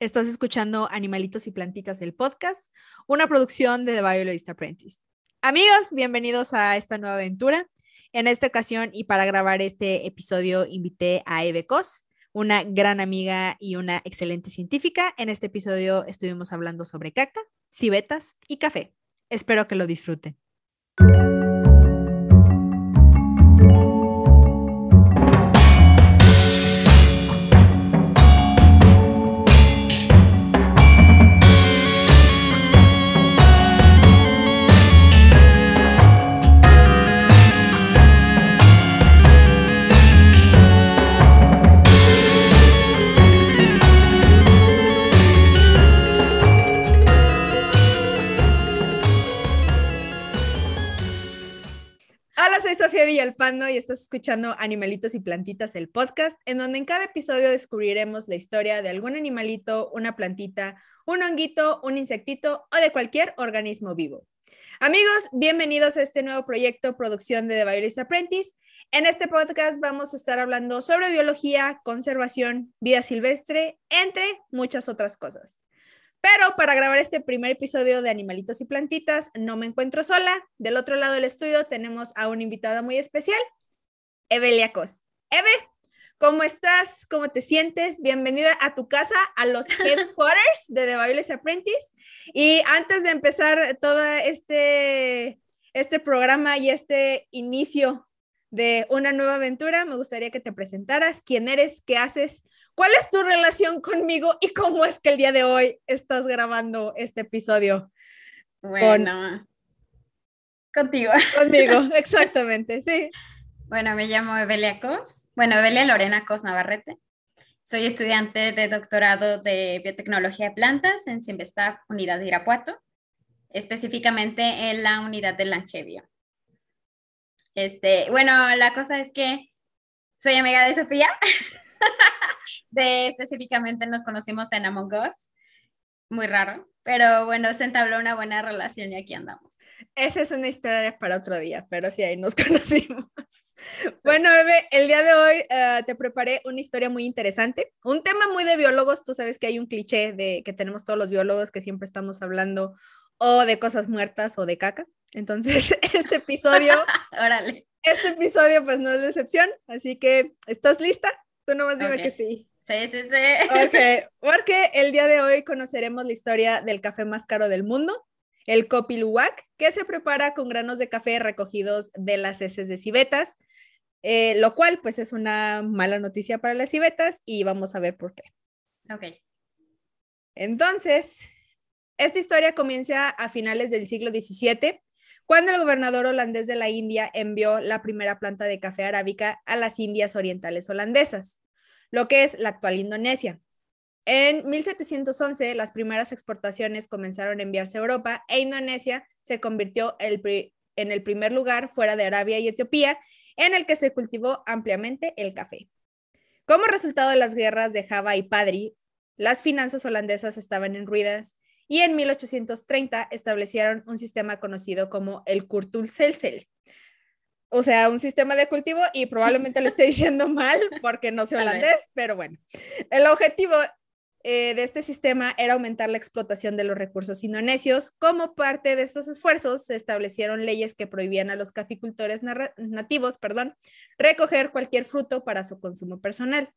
Estás escuchando Animalitos y Plantitas, el podcast, una producción de The Biologist Apprentice. Amigos, bienvenidos a esta nueva aventura. En esta ocasión y para grabar este episodio invité a Eve Cos, una gran amiga y una excelente científica. En este episodio estuvimos hablando sobre caca, civetas y café. Espero que lo disfruten. Villalpando y estás escuchando Animalitos y Plantitas, el podcast, en donde en cada episodio descubriremos la historia de algún animalito, una plantita, un honguito, un insectito o de cualquier organismo vivo. Amigos, bienvenidos a este nuevo proyecto, producción de The Biologist Apprentice. En este podcast vamos a estar hablando sobre biología, conservación, vida silvestre, entre muchas otras cosas. Pero para grabar este primer episodio de Animalitos y Plantitas, no me encuentro sola. Del otro lado del estudio tenemos a una invitada muy especial, Evelia Cos. Eve, ¿cómo estás? ¿Cómo te sientes? Bienvenida a tu casa, a los headquarters de The Bailes Apprentice. Y antes de empezar todo este, este programa y este inicio de una nueva aventura, me gustaría que te presentaras, quién eres, qué haces, cuál es tu relación conmigo y cómo es que el día de hoy estás grabando este episodio. Bueno, contigo. Conmigo, exactamente, sí. Bueno, me llamo Evelia Cos, bueno, Evelia Lorena Cos Navarrete. Soy estudiante de doctorado de biotecnología de plantas en Simvestav, Unidad de Irapuato, específicamente en la unidad de Langevio. Este, bueno, la cosa es que soy amiga de Sofía. de específicamente nos conocimos en Among Us. Muy raro, pero bueno, se entabló una buena relación y aquí andamos. Esa es una historia para otro día, pero sí, ahí nos conocimos. Bueno, Bebe, el día de hoy eh, te preparé una historia muy interesante, un tema muy de biólogos. Tú sabes que hay un cliché de que tenemos todos los biólogos que siempre estamos hablando o de cosas muertas o de caca. Entonces, este episodio, Órale. este episodio pues no es decepción, así que, ¿estás lista? Tú nomás dime Ok. que sí. Sí, sí, sí. Ok, porque el día de hoy conoceremos la historia del café más caro del mundo, el Kopi Luwak, que se prepara con granos de café recogidos de las heces de civetas, eh, lo cual pues es una mala noticia para las civetas y vamos a ver por qué. Ok. Entonces, esta historia comienza a finales del siglo XVII, cuando el gobernador holandés de la India envió la primera planta de café arábica a las Indias Orientales holandesas, lo que es la actual Indonesia. En 1711, las primeras exportaciones comenzaron a enviarse a Europa e Indonesia se convirtió en el primer lugar fuera de Arabia y Etiopía en el que se cultivó ampliamente el café. Como resultado de las guerras de Java y Padri, las finanzas holandesas estaban en ruinas y en 1830 establecieron un sistema conocido como el Kurtulselcel. O sea, un sistema de cultivo y probablemente lo esté diciendo mal porque no sé holandés, pero bueno. El objetivo eh, de este sistema era aumentar la explotación de los recursos indonesios. Como parte de estos esfuerzos, se establecieron leyes que prohibían a los caficultores nativos perdón, recoger cualquier fruto para su consumo personal.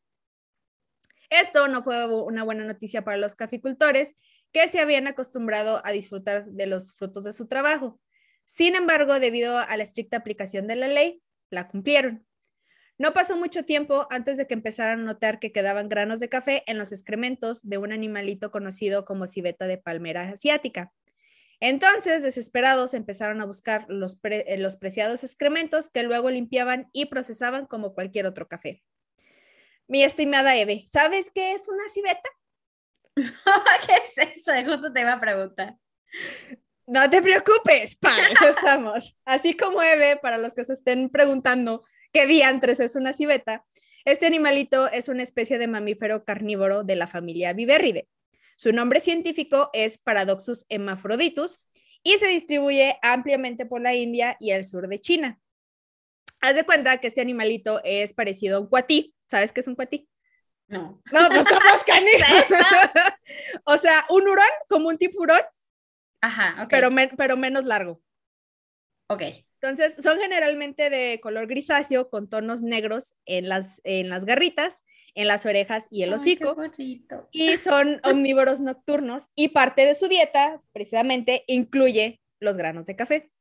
Esto no fue una buena noticia para los caficultores, que se habían acostumbrado a disfrutar de los frutos de su trabajo. Sin embargo, debido a la estricta aplicación de la ley, la cumplieron. No pasó mucho tiempo antes de que empezaran a notar que quedaban granos de café en los excrementos de un animalito conocido como civeta de palmera asiática. Entonces, desesperados, empezaron a buscar los, eh, los preciados excrementos que luego limpiaban y procesaban como cualquier otro café. Mi estimada Eve, ¿sabes qué es una civeta? ¿Qué es eso? Justo te iba a preguntar. No te preocupes, para eso estamos. Así como Eve, para los que se estén preguntando qué diantres es una civeta, este animalito es una especie de mamífero carnívoro de la familia Viverride. Su nombre científico es Paradoxus hermaphroditus y se distribuye ampliamente por la India y el sur de China. Haz de cuenta que este animalito es parecido a un cuatí. ¿Sabes qué es un cuatí? No. No, pues estamos canijas. o sea, un hurón, como un tiburón, Ajá, ok. pero, pero menos largo. Ok. Entonces, son generalmente de color grisáceo con tonos negros en las, en las garritas, en las orejas y el hocico. y son omnívoros nocturnos y parte de su dieta, precisamente, incluye los granos de café.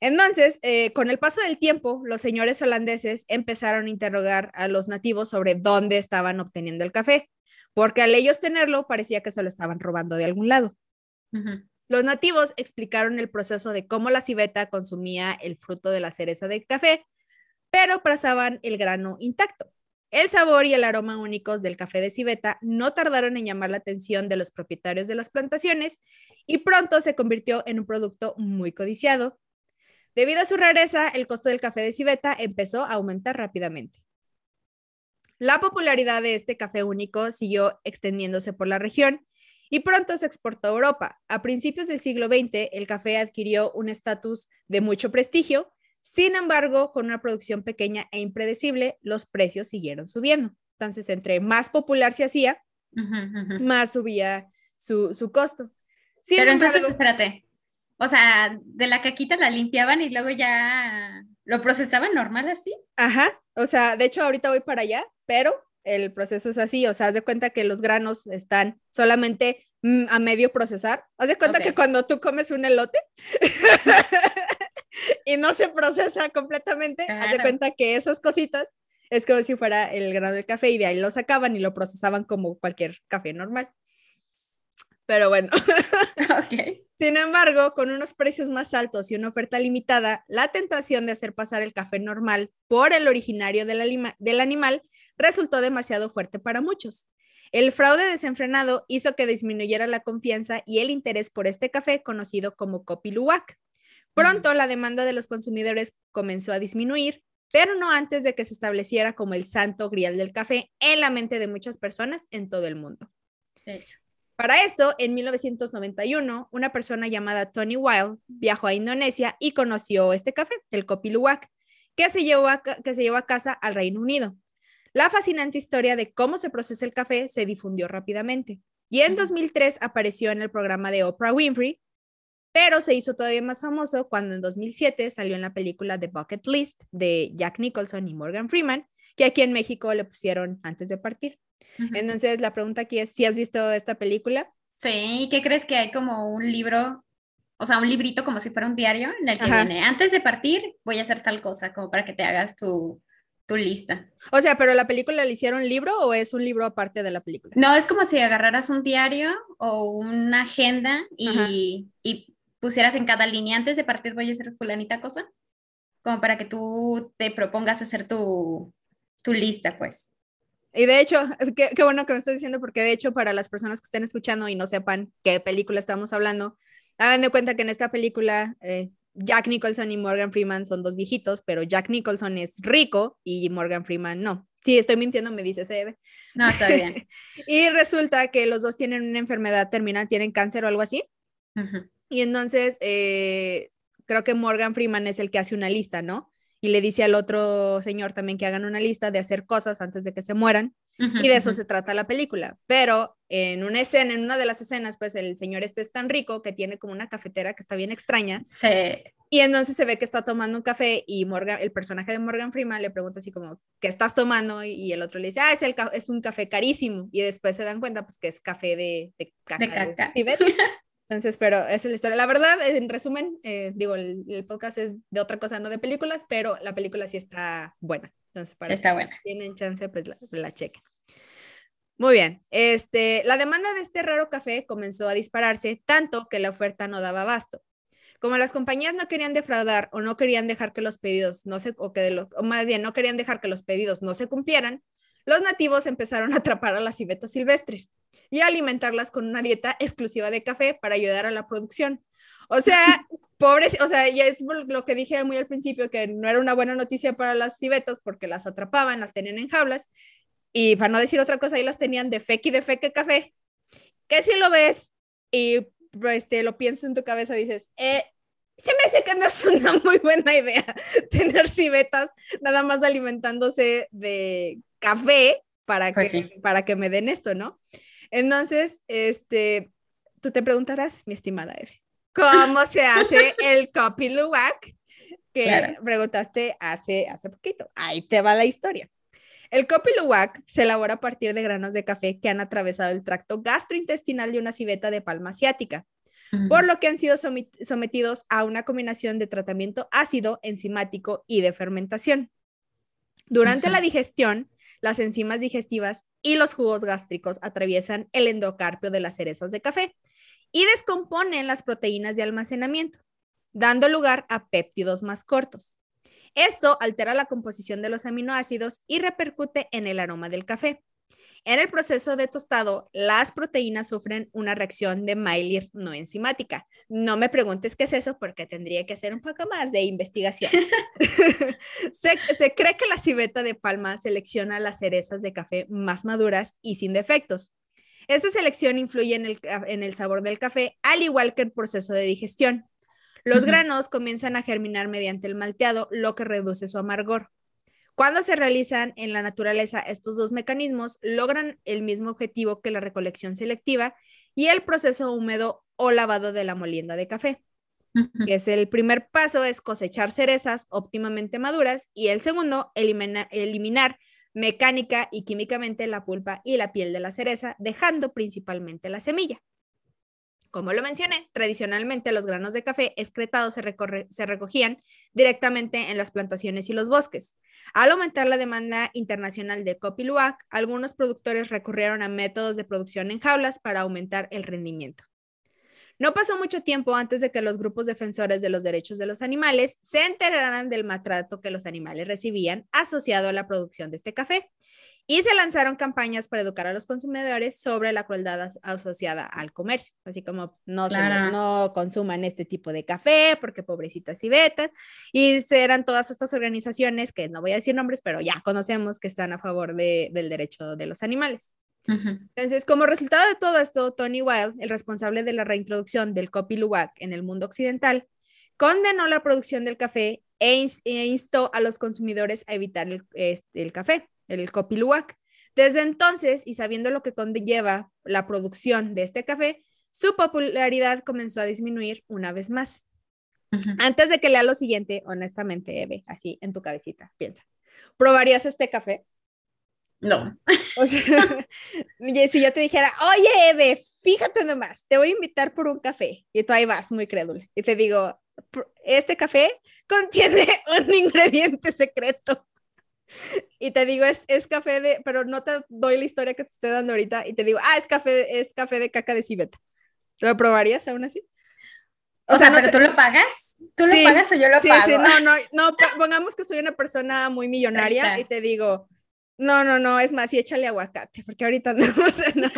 Entonces, eh, con el paso del tiempo, los señores holandeses empezaron a interrogar a los nativos sobre dónde estaban obteniendo el café, porque al ellos tenerlo parecía que se lo estaban robando de algún lado. Los nativos explicaron el proceso de cómo la civeta consumía el fruto de la cereza del café, pero pasaban el grano intacto. El sabor y el aroma únicos del café de civeta no tardaron en llamar la atención de los propietarios de las plantaciones y pronto se convirtió en un producto muy codiciado. Debido a su rareza, el costo del café de civeta empezó a aumentar rápidamente. La popularidad de este café único siguió extendiéndose por la región y pronto se exportó a Europa. A principios del siglo XX, el café adquirió un estatus de mucho prestigio, sin embargo, con una producción pequeña e impredecible, los precios siguieron subiendo. Entonces, entre más popular se hacía, más subía su, costo. Pero entonces, espérate, o sea, de la caquita la limpiaban y luego ya lo procesaban normal así. Ajá, o sea, de hecho ahorita voy para allá, pero el proceso es así, o sea, haz de cuenta que los granos están solamente mm, a medio procesar. Haz de cuenta que cuando tú comes un elote y no se procesa completamente, haz de cuenta que esas cositas es como si fuera el grano del café y de ahí lo sacaban y lo procesaban como cualquier café normal. Pero bueno. Sin embargo, con unos precios más altos y una oferta limitada, la tentación de hacer pasar el café normal por el originario del, del animal resultó demasiado fuerte para muchos. El fraude desenfrenado hizo que disminuyera la confianza y el interés por este café conocido como Kopi Luwak. Pronto la demanda de los consumidores comenzó a disminuir, pero no antes de que se estableciera como el santo grial del café en la mente de muchas personas en todo el mundo. Para esto, en 1991, una persona llamada Tony Wild viajó a Indonesia y conoció este café, el Kopi Luwak, que se llevó que se llevó a casa al Reino Unido. La fascinante historia de cómo se procesa el café se difundió rápidamente y en 2003 apareció en el programa de Oprah Winfrey, pero se hizo todavía más famoso cuando en 2007 salió en la película The Bucket List de Jack Nicholson y Morgan Freeman, que aquí en México le pusieron antes de partir. Entonces la pregunta aquí es, ¿si has visto esta película? Sí, ¿qué crees que hay como un libro, o sea, un librito como si fuera un diario en el que viene, antes de partir voy a hacer tal cosa, como para que te hagas tu, tu lista. O sea, pero la película le hicieron libro o es un libro aparte de la película? No, es como si agarraras un diario o una agenda y, pusieras en cada línea antes de partir voy a hacer fulanita cosa, como para que tú te propongas hacer tu, tu lista, pues. Y de hecho, qué, qué, bueno que me estás diciendo, porque de hecho, para las personas que estén escuchando y no sepan qué película estamos hablando, hagan de cuenta que en esta película eh, Jack Nicholson y Morgan Freeman son dos viejitos, pero Jack Nicholson es rico y Morgan Freeman no. Sí, estoy mintiendo, me dice Sebe. No, está bien. y resulta que los dos tienen una enfermedad terminal, tienen cáncer o algo así. Y entonces, eh, creo que Morgan Freeman es el que hace una lista, ¿no? Y le dice al otro señor también que hagan una lista de hacer cosas antes de que se mueran. y de eso se trata la película. Pero en una escena, en una de las escenas, pues el señor este es tan rico que tiene como una cafetera que está bien extraña. Sí. Y entonces se ve que está tomando un café y Morgan, el personaje de Morgan Freeman le pregunta así como, ¿qué estás tomando? Y el otro le dice, ah, es, el es un café carísimo. Y después se dan cuenta pues que es café de, de caca. Entonces, pero esa es la historia. La verdad, en resumen, eh, digo, el, podcast es de otra cosa, no de películas, pero la película sí está buena. Entonces, para está buena. tienen chance, pues la, la chequen. Muy bien, este, la demanda de este raro café comenzó a dispararse tanto que la oferta no daba abasto. Como las compañías no querían defraudar o no querían dejar que los pedidos no se, o que de o más bien no querían dejar que los pedidos no se cumplieran, los nativos empezaron a atrapar a las civetas silvestres y a alimentarlas con una dieta exclusiva de café para ayudar a la producción. O sea, pobres, o sea, ya es lo que dije muy al principio, que no era una buena noticia para las civetas porque las atrapaban, las tenían en jaulas y para no decir otra cosa, ahí las tenían de feque y de feque café. Que si lo ves y este, lo piensas en tu cabeza, dices, eh, se me hace que no es una muy buena idea tener civetas nada más alimentándose de café para, pues que, para que me den esto, ¿no? Entonces, este, tú te preguntarás, mi estimada Eve, ¿cómo se hace el copy luwak? Que preguntaste hace, hace poquito. Ahí te va la historia. El Kopi Luwak se elabora a partir de granos de café que han atravesado el tracto gastrointestinal de una civeta de palma asiática, por lo que han sido sometidos a una combinación de tratamiento ácido, enzimático y de fermentación. Durante la digestión, las enzimas digestivas y los jugos gástricos atraviesan el endocarpio de las cerezas de café y descomponen las proteínas de almacenamiento, dando lugar a péptidos más cortos. Esto altera la composición de los aminoácidos y repercute en el aroma del café. En el proceso de tostado, las proteínas sufren una reacción de Maillard no enzimática. No me preguntes qué es eso porque tendría que hacer un poco más de investigación. se, cree que la civeta de palma selecciona las cerezas de café más maduras y sin defectos. Esta selección influye en el, en el sabor del café, al igual que el proceso de digestión. Los granos comienzan a germinar mediante el malteado, lo que reduce su amargor. Cuando se realizan en la naturaleza estos dos mecanismos, logran el mismo objetivo que la recolección selectiva y el proceso húmedo o lavado de la molienda de café. que es el primer paso es cosechar cerezas óptimamente maduras y el segundo, eliminar mecánica y químicamente la pulpa y la piel de la cereza, dejando principalmente la semilla. Como lo mencioné, tradicionalmente los granos de café excretados se, recogían directamente en las plantaciones y los bosques. Al aumentar la demanda internacional de Copiluac, algunos productores recurrieron a métodos de producción en jaulas para aumentar el rendimiento. No pasó mucho tiempo antes de que los grupos defensores de los derechos de los animales se enteraran del maltrato que los animales recibían asociado a la producción de este café y se lanzaron campañas para educar a los consumidores sobre la crueldad asociada al comercio, así como no, no consuman este tipo de café porque pobrecitas y betas, y eran todas estas organizaciones que no voy a decir nombres, pero ya conocemos que están a favor de, del derecho de los animales. Entonces, como resultado de todo esto, Tony Wild, el responsable de la reintroducción del Kopi Luwak en el mundo occidental, condenó la producción del café e, e instó a los consumidores a evitar el, este, el café el Copiluac. Desde entonces, y sabiendo lo que conlleva la producción de este café, su popularidad comenzó a disminuir una vez más. Antes de que lea lo siguiente, honestamente, Eve, así en tu cabecita, piensa, ¿probarías este café? No. si yo te dijera, oye, Eve, fíjate nomás, te voy a invitar por un café, y tú ahí vas, muy crédulo, y te digo, este café contiene un ingrediente secreto. Y te digo, es, es café de, pero no te doy la historia que te estoy dando ahorita y te digo, ah, es café, es café de caca de civeta. ¿Lo probarías aún así? O, sea, ¿pero tú lo pagas? ¿Tú lo pagas o yo lo pago? Sí, no, no, no, pongamos que soy una persona muy millonaria y te digo, no, no, no, es más, y échale aguacate, porque ahorita no, o sea, no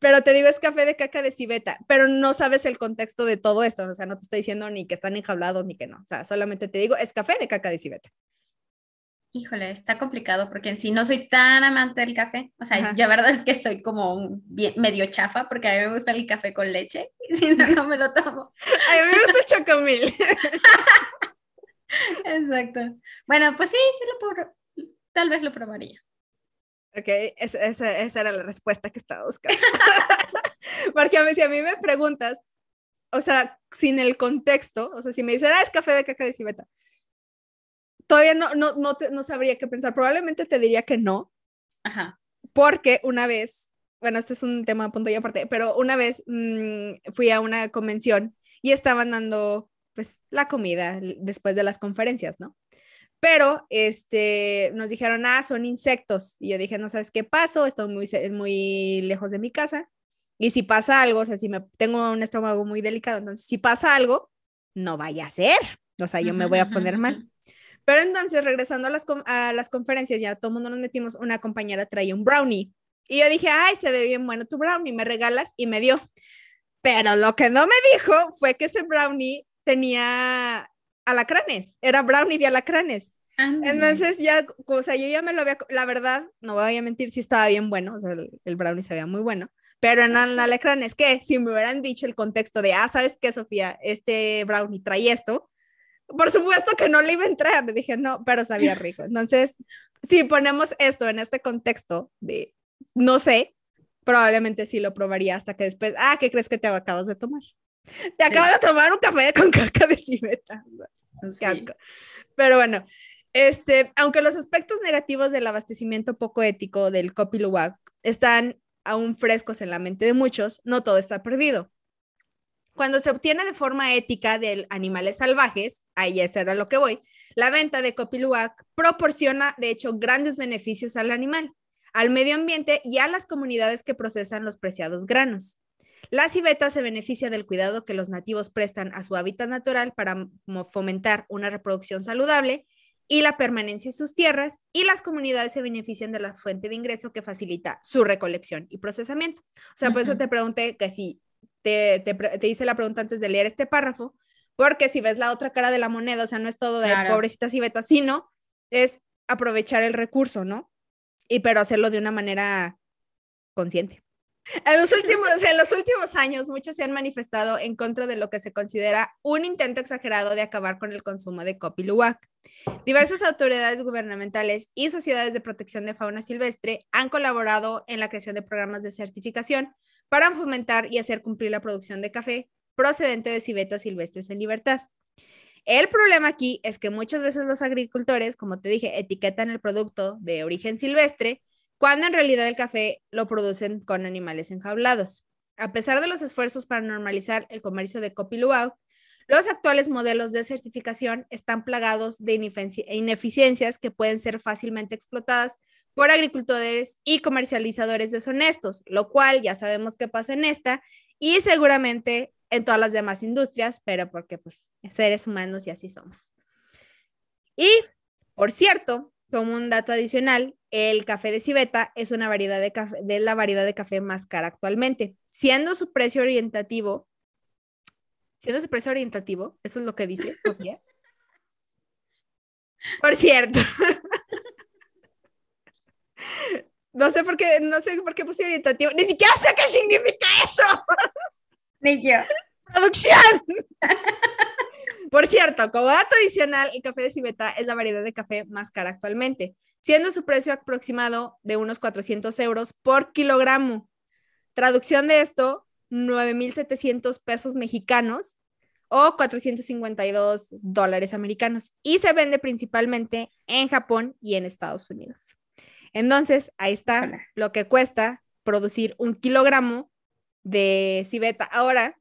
Pero te digo, es café de caca de civeta, pero no sabes el contexto de todo esto, o sea, no te estoy diciendo ni que están enjablados ni que no, o sea, solamente te digo, es café de caca de civeta. Híjole, está complicado porque en sí no soy tan amante del café. O sea, ya verdad es que soy como medio chafa porque a mí me gusta el café con leche y si no, no me lo tomo. A mí me gusta el chocomil. Exacto. Bueno, pues sí, sí lo puedo, tal vez lo probaría. Ok, esa, esa, era la respuesta que estaba buscando. porque a mí, si a mí me preguntas, o sea, sin el contexto, o sea, si me dicen, ah, es café de caca de civeta, todavía no, no, no, no sabría qué pensar. Probablemente te diría que no. Ajá. Porque una vez, bueno, este es un tema a punto y aparte, pero una vez mm, fui a una convención y estaban dando pues la comida después de las conferencias, ¿no? Pero este, nos dijeron, ah, son insectos. Y yo dije, no sabes qué pasó, estoy muy, muy lejos de mi casa. Y si pasa algo, o sea, si me tengo un estómago muy delicado, entonces si pasa algo, no vaya a ser. O sea, yo me voy a poner mal. Pero entonces, regresando a las, a las conferencias, ya todo el mundo nos metimos, una compañera traía un brownie. Y yo dije, ay, se ve bien bueno tu brownie, me regalas y me dio. Pero lo que no me dijo fue que ese brownie tenía alacranes, era brownie de alacranes. Entonces ya, o sea, yo ya me lo había, la verdad, no voy a mentir si estaba bien bueno, o sea, el, el brownie se veía muy bueno, pero en alacranes, ¿qué? Si me hubieran dicho el contexto de, ah, ¿sabes qué, Sofía? Este brownie trae esto, por supuesto que no le iba a entrar. Le dije, no, pero sabía rico. Entonces, si ponemos esto en este contexto de no sé, probablemente sí lo probaría hasta que después, ah, ¿qué crees que te acabas de tomar? Te acabas de tomar un café con caca de civeta. Asco. Pero bueno, este, aunque los aspectos negativos del abastecimiento poco ético del Kopi Luwak están aún frescos en la mente de muchos, no todo está perdido. Cuando se obtiene de forma ética de animales salvajes, ahí ya será lo que voy, la venta de Kopi Luwak proporciona, de hecho, grandes beneficios al animal, al medio ambiente y a las comunidades que procesan los preciados granos. La civeta se beneficia del cuidado que los nativos prestan a su hábitat natural para fomentar una reproducción saludable y la permanencia en sus tierras, y las comunidades se benefician de la fuente de ingreso que facilita su recolección y procesamiento. O sea, por eso te pregunté que si te, te, hice la pregunta antes de leer este párrafo, porque si ves la otra cara de la moneda, o sea, no es todo de claro. pobrecita civeta, sino es aprovechar el recurso, ¿no? Y pero hacerlo de una manera consciente. En los, últimos, en los últimos años, muchos se han manifestado en contra de lo que se considera un intento exagerado de acabar con el consumo de Kopi Luwak. Diversas autoridades gubernamentales y sociedades de protección de fauna silvestre han colaborado en la creación de programas de certificación para fomentar y hacer cumplir la producción de café procedente de civetas silvestres en libertad. El problema aquí es que muchas veces los agricultores, como te dije, etiquetan el producto de origen silvestre cuando en realidad el café lo producen con animales enjaulados. A pesar de los esfuerzos para normalizar el comercio de Kopi los actuales modelos de certificación están plagados de ineficiencias que pueden ser fácilmente explotadas por agricultores y comercializadores deshonestos, lo cual ya sabemos que pasa en esta y seguramente en todas las demás industrias, pero porque pues seres humanos y así somos. Y, por cierto, como un dato adicional, el café de civeta es una variedad de café, de la variedad de café más cara actualmente, siendo su precio orientativo, siendo su precio orientativo, eso es lo que dice Sofía. Por cierto. No sé por qué, no sé por qué puse orientativo, ni siquiera sé qué significa eso. Ni yo. Producción. Por cierto, como dato adicional, el café de civeta es la variedad de café más cara actualmente, siendo su precio aproximado de unos 400 euros por kilogramo. Traducción de esto, 9.700 pesos mexicanos o 452 dólares americanos. Y se vende principalmente en Japón y en Estados Unidos. Entonces, ahí está lo que cuesta producir un kilogramo de civeta. Ahora,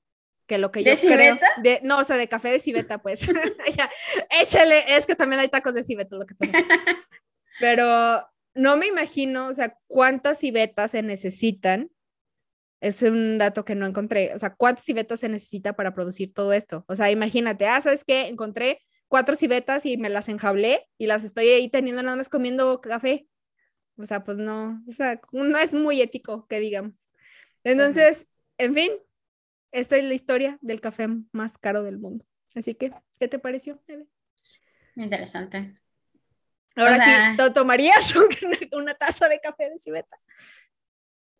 que lo que yo creo. De, no, o sea, de café de civeta, pues. échale, es que también hay tacos de civeta, lo que Pero no me imagino, o sea, cuántas civetas se necesitan. Es un dato que no encontré. O sea, ¿cuántas civetas se necesita para producir todo esto? O sea, imagínate, ah, ¿sabes qué? Encontré cuatro civetas y me las enjablé y las estoy ahí teniendo nada más comiendo café. O sea, pues no, o sea, no es muy ético que digamos. Entonces, en fin, esta es la historia del café más caro del mundo. Así que, ¿qué te pareció, Interesante. Ahora sí, ¿tomarías una, taza de café de civeta?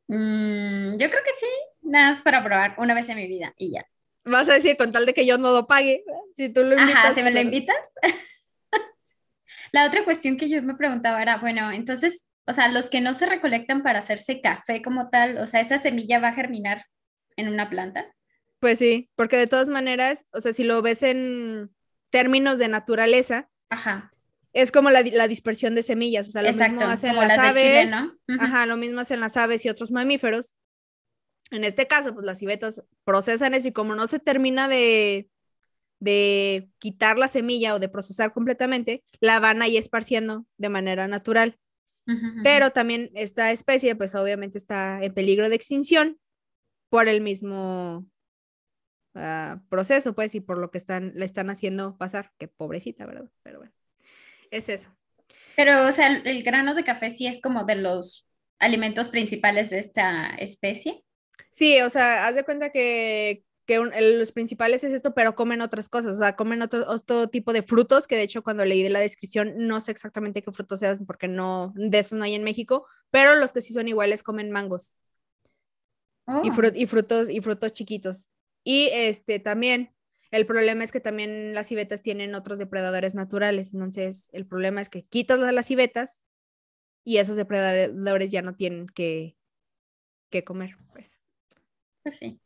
Mm, yo creo que sí, nada más para probar una vez en mi vida y ya. Vas a decir con tal de que yo no lo pague, si tú lo invitas. Ajá, si me lo invitas. la otra cuestión que yo me preguntaba era, bueno, entonces, o sea, los que no se recolectan para hacerse café como tal, o sea, esa semilla va a germinar en una planta. Pues sí, porque de todas maneras, o sea, si lo ves en términos de naturaleza, es como la, dispersión de semillas, o sea, lo mismo hacen las, aves, ajá, lo mismo hacen las aves y otros mamíferos. En este caso, pues las civetas procesan eso y como no se termina de, de quitar la semilla o de procesar completamente, la van ahí esparciendo de manera natural. Pero también esta especie, pues obviamente está en peligro de extinción por el mismo proceso, pues, y por lo que están, le están haciendo pasar, que pobrecita, ¿verdad? Pero bueno, es eso. Pero, o sea, el, grano de café sí es como de los alimentos principales de esta especie. Sí, o sea, haz de cuenta que, que los principales es esto, pero comen otras cosas, o sea, comen otro, otro, tipo de frutos, que de hecho cuando leí de la descripción no sé exactamente qué frutos sean, porque no, de eso no hay en México, pero los que sí son iguales comen mangos. Y, oh. y, frutos, y frutos chiquitos. Y este también, el problema es que también las civetas tienen otros depredadores naturales. Entonces, el problema es que quitas las civetas y esos depredadores ya no tienen que, qué comer, pues. Pues sí.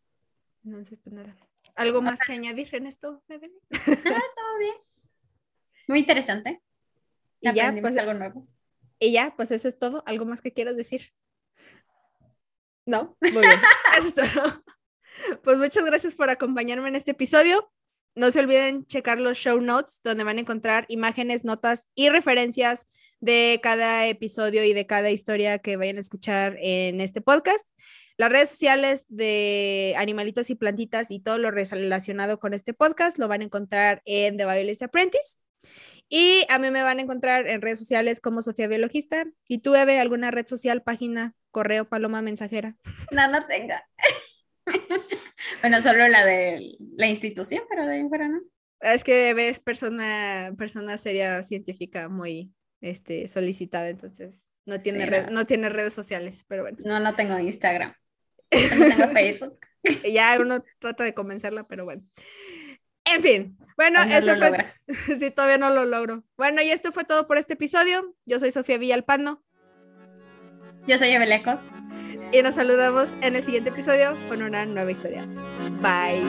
Entonces, pues nada. ¿Algo más que añadir en esto, Nada, todo bien. Muy interesante. Y ya, pues, algo nuevo. y ya, pues eso es todo. ¿Algo más que quieras decir? No, muy bien. Eso es todo. Pues muchas gracias por acompañarme en este episodio. No se olviden checar los show notes donde van a encontrar imágenes, notas y referencias de cada episodio y de cada historia que vayan a escuchar en este podcast. Las redes sociales de Animalitos y Plantitas y todo lo relacionado con este podcast lo van a encontrar en The Biologist Apprentice. Y a mí me van a encontrar en redes sociales como Sofía Biologista. ¿Y tú, Eve, alguna red social, página, correo, paloma, mensajera? No, no tenga. bueno, solo la de la institución, pero de ahí fuera no. Es que Eve es persona, persona seria científica muy este, solicitada, entonces no tiene, Sí, red- no tiene redes sociales, pero bueno. No, no tengo Instagram. No tengo Facebook. Ya uno trata de convencerla, pero bueno. En fin, bueno, no eso fue, logra. sí, todavía no lo logro. Bueno, y esto fue todo por este episodio. Yo soy Sofía Villalpando Yo soy Evelecos. y nos saludamos en el siguiente episodio con una nueva historia. Bye.